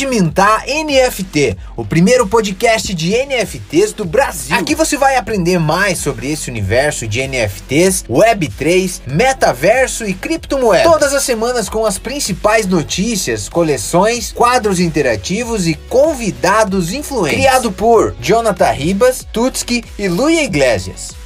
Pode Mintar NFT, o primeiro podcast de NFTs do Brasil. Aqui você vai aprender mais sobre esse universo de NFTs, Web3, metaverso e criptomoedas. Todas as semanas com as principais notícias, coleções, quadros interativos e convidados influentes. Criado por Jonathan Ribas, Tutski e Luia Iglesias.